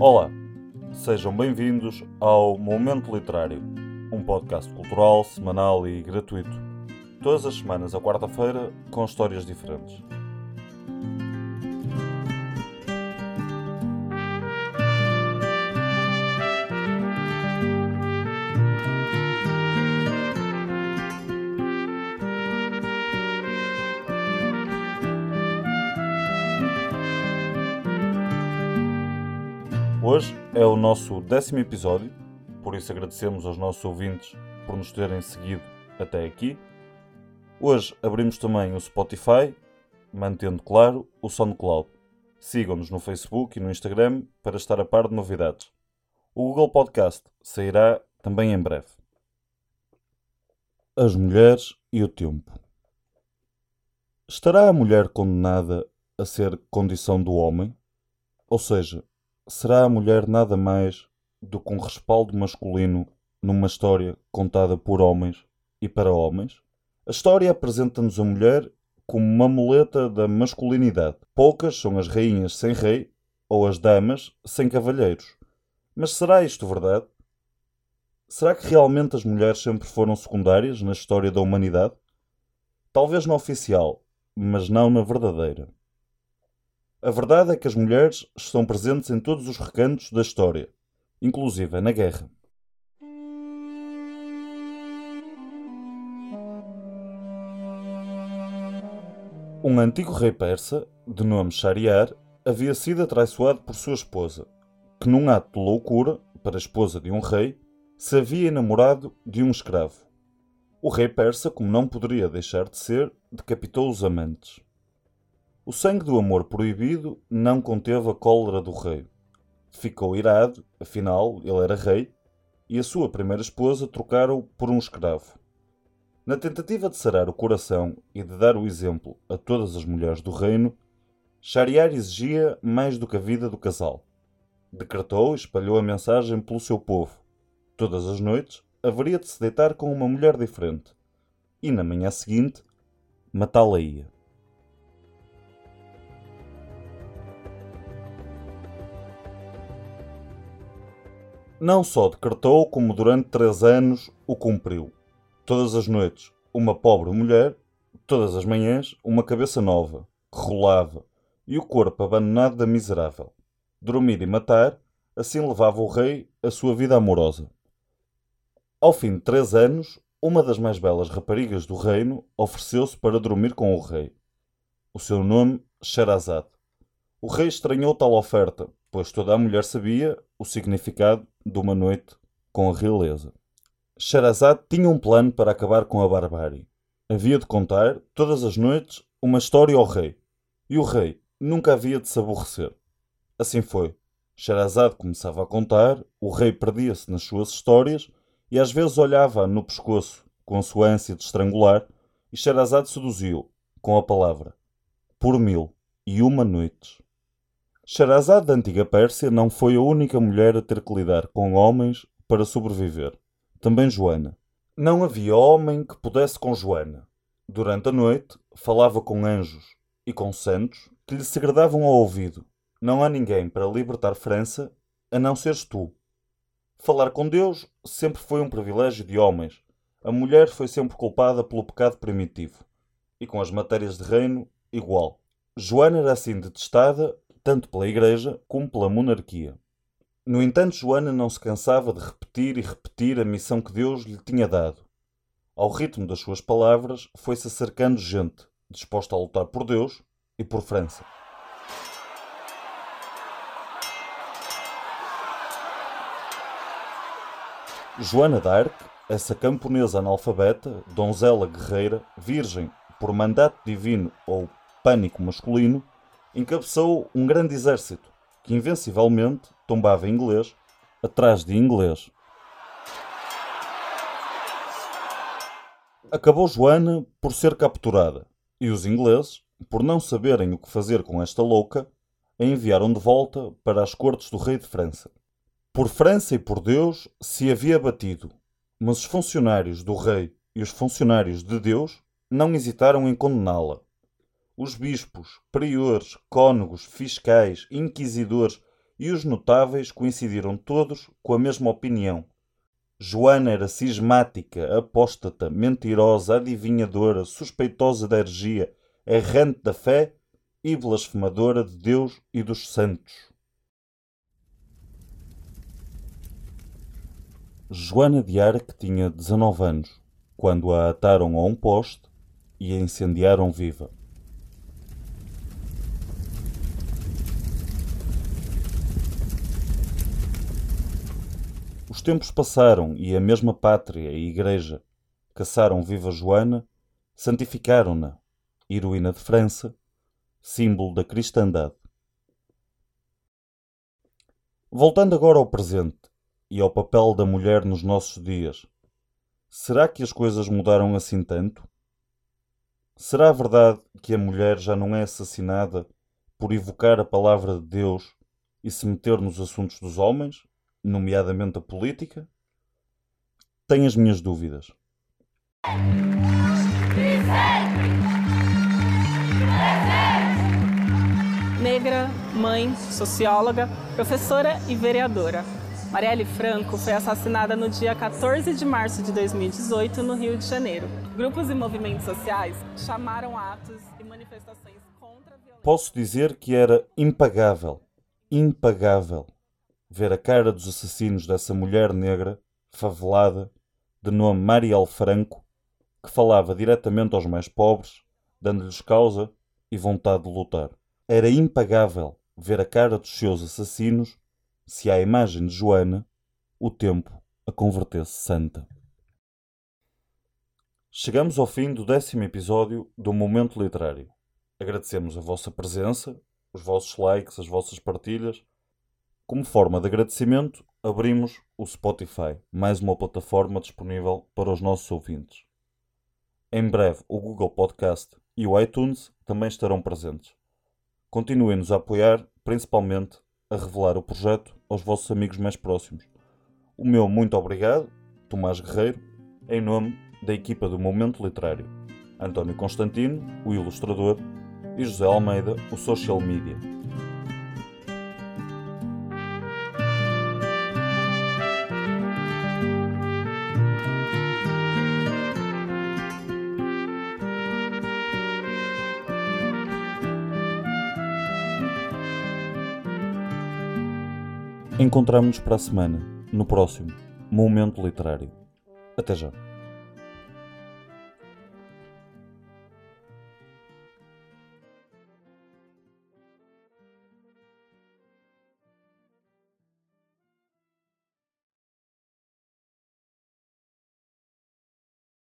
Olá, sejam bem-vindos ao Momento Literário, um podcast cultural, semanal e gratuito. Todas as semanas, à quarta-feira, com histórias diferentes. Hoje é o nosso décimo episódio, por isso agradecemos aos nossos ouvintes por nos terem seguido até aqui. Hoje abrimos também o Spotify, mantendo claro o SoundCloud. Sigam-nos no Facebook e no Instagram para estar a par de novidades. O Google Podcast sairá também em breve. As mulheres e o tempo. Estará a mulher condenada a ser condição do homem? Ou seja, será a mulher nada mais do que um respaldo masculino numa história contada por homens e para homens? A história apresenta-nos a mulher como uma muleta da masculinidade. Poucas são as rainhas sem rei ou as damas sem cavalheiros. Mas será isto verdade? Será que realmente as mulheres sempre foram secundárias na história da humanidade? Talvez na oficial, mas não na verdadeira. A verdade é que as mulheres estão presentes em todos os recantos da história, inclusive na guerra. Um antigo rei persa, de nome Shariar, havia sido atraiçoado por sua esposa, que num ato de loucura, para a esposa de um rei, se havia enamorado de um escravo. O rei persa, como não poderia deixar de ser, decapitou os amantes. O sangue do amor proibido não conteve a cólera do rei. Ficou irado, afinal, ele era rei, e a sua primeira esposa trocaram por um escravo. Na tentativa de sarar o coração e de dar o exemplo a todas as mulheres do reino, Shariar exigia mais do que a vida do casal. Decretou e espalhou a mensagem pelo seu povo. Todas as noites haveria de se deitar com uma mulher diferente, e na manhã seguinte matá-la-ia. Não só decretou, como durante três anos o cumpriu. Todas as noites, uma pobre mulher, todas as manhãs, uma cabeça nova, que rolava, e o corpo abandonado da miserável. Dormir e matar, assim levava o rei a sua vida amorosa. Ao fim de três anos, uma das mais belas raparigas do reino ofereceu-se para dormir com o rei. O seu nome, Sherazade. O rei estranhou tal oferta, pois toda a mulher sabia o significado de uma noite com a realeza. Sherazade tinha um plano para acabar com a barbárie. Havia de contar, todas as noites, uma história ao rei. E o rei nunca havia de se aborrecer. Assim foi. Sherazade começava a contar, o rei perdia-se nas suas histórias e às vezes olhava no pescoço com a sua ânsia de estrangular e Sherazade seduziu com a palavra por mil e uma noites. Sherazade da antiga Pérsia não foi a única mulher a ter que lidar com homens para sobreviver. Também Joana. Não havia homem que pudesse com Joana. Durante a noite falava com anjos e com santos que lhe segredavam ao ouvido. Não há ninguém para libertar França a não seres tu. Falar com Deus sempre foi um privilégio de homens. A mulher foi sempre culpada pelo pecado primitivo. E com as matérias de reino, igual. Joana era assim detestada tanto pela Igreja como pela monarquia. No entanto, Joana não se cansava de repetir e repetir a missão que Deus lhe tinha dado. Ao ritmo das suas palavras, foi-se acercando gente, disposta a lutar por Deus e por França. Joana d'Arc, essa camponesa analfabeta, donzela guerreira, virgem por mandato divino ou pânico masculino, encabeçou um grande exército que invencivelmente tombava inglês atrás de inglês. Acabou Joana por ser capturada e os ingleses, por não saberem o que fazer com esta louca, a enviaram de volta para as cortes do rei de França. Por França e por Deus se havia batido, mas os funcionários do rei e os funcionários de Deus não hesitaram em condená-la os bispos, priores, cônegos, fiscais, inquisidores e os notáveis coincidiram todos com a mesma opinião. Joana era cismática, apóstata, mentirosa, adivinhadora, suspeitosa da hergia, errante da fé e blasfemadora de Deus e dos santos. Joana de Arc tinha 19 anos, quando a ataram a um poste e a incendiaram viva. Tempos passaram e a mesma pátria e igreja caçaram viva Joana, santificaram-na, heroína de França, símbolo da cristandade. Voltando agora ao presente e ao papel da mulher nos nossos dias, será que as coisas mudaram assim tanto? Será verdade que a mulher já não é assassinada por evocar a palavra de Deus e se meter nos assuntos dos homens, nomeadamente a política? Tenho as minhas dúvidas. Negra, mãe, socióloga, professora e vereadora. Marielle Franco foi assassinada no dia 14 de março de 2018 no Rio de Janeiro. Grupos e movimentos sociais chamaram atos e manifestações contra a violência. Posso dizer que era impagável, impagável, ver a cara dos assassinos dessa mulher negra, favelada, de nome Marielle Franco, que falava diretamente aos mais pobres, dando-lhes causa e vontade de lutar. Era impagável ver a cara dos seus assassinos se à imagem de Joana o tempo a convertesse santa. Chegamos ao fim do décimo episódio do Momento Literário. Agradecemos a vossa presença, os vossos likes, as vossas partilhas. Como forma de agradecimento, abrimos o Spotify, mais uma plataforma disponível para os nossos ouvintes. Em breve, o Google Podcast e o iTunes também estarão presentes. Continuem-nos a apoiar, principalmente a revelar o projeto aos vossos amigos mais próximos. O meu muito obrigado, Tomás Guerreiro, em nome da equipa do Momento Literário, António Constantino, o ilustrador, e José Almeida, o social media. Encontramos-nos para a semana, no próximo Momento Literário. Até já.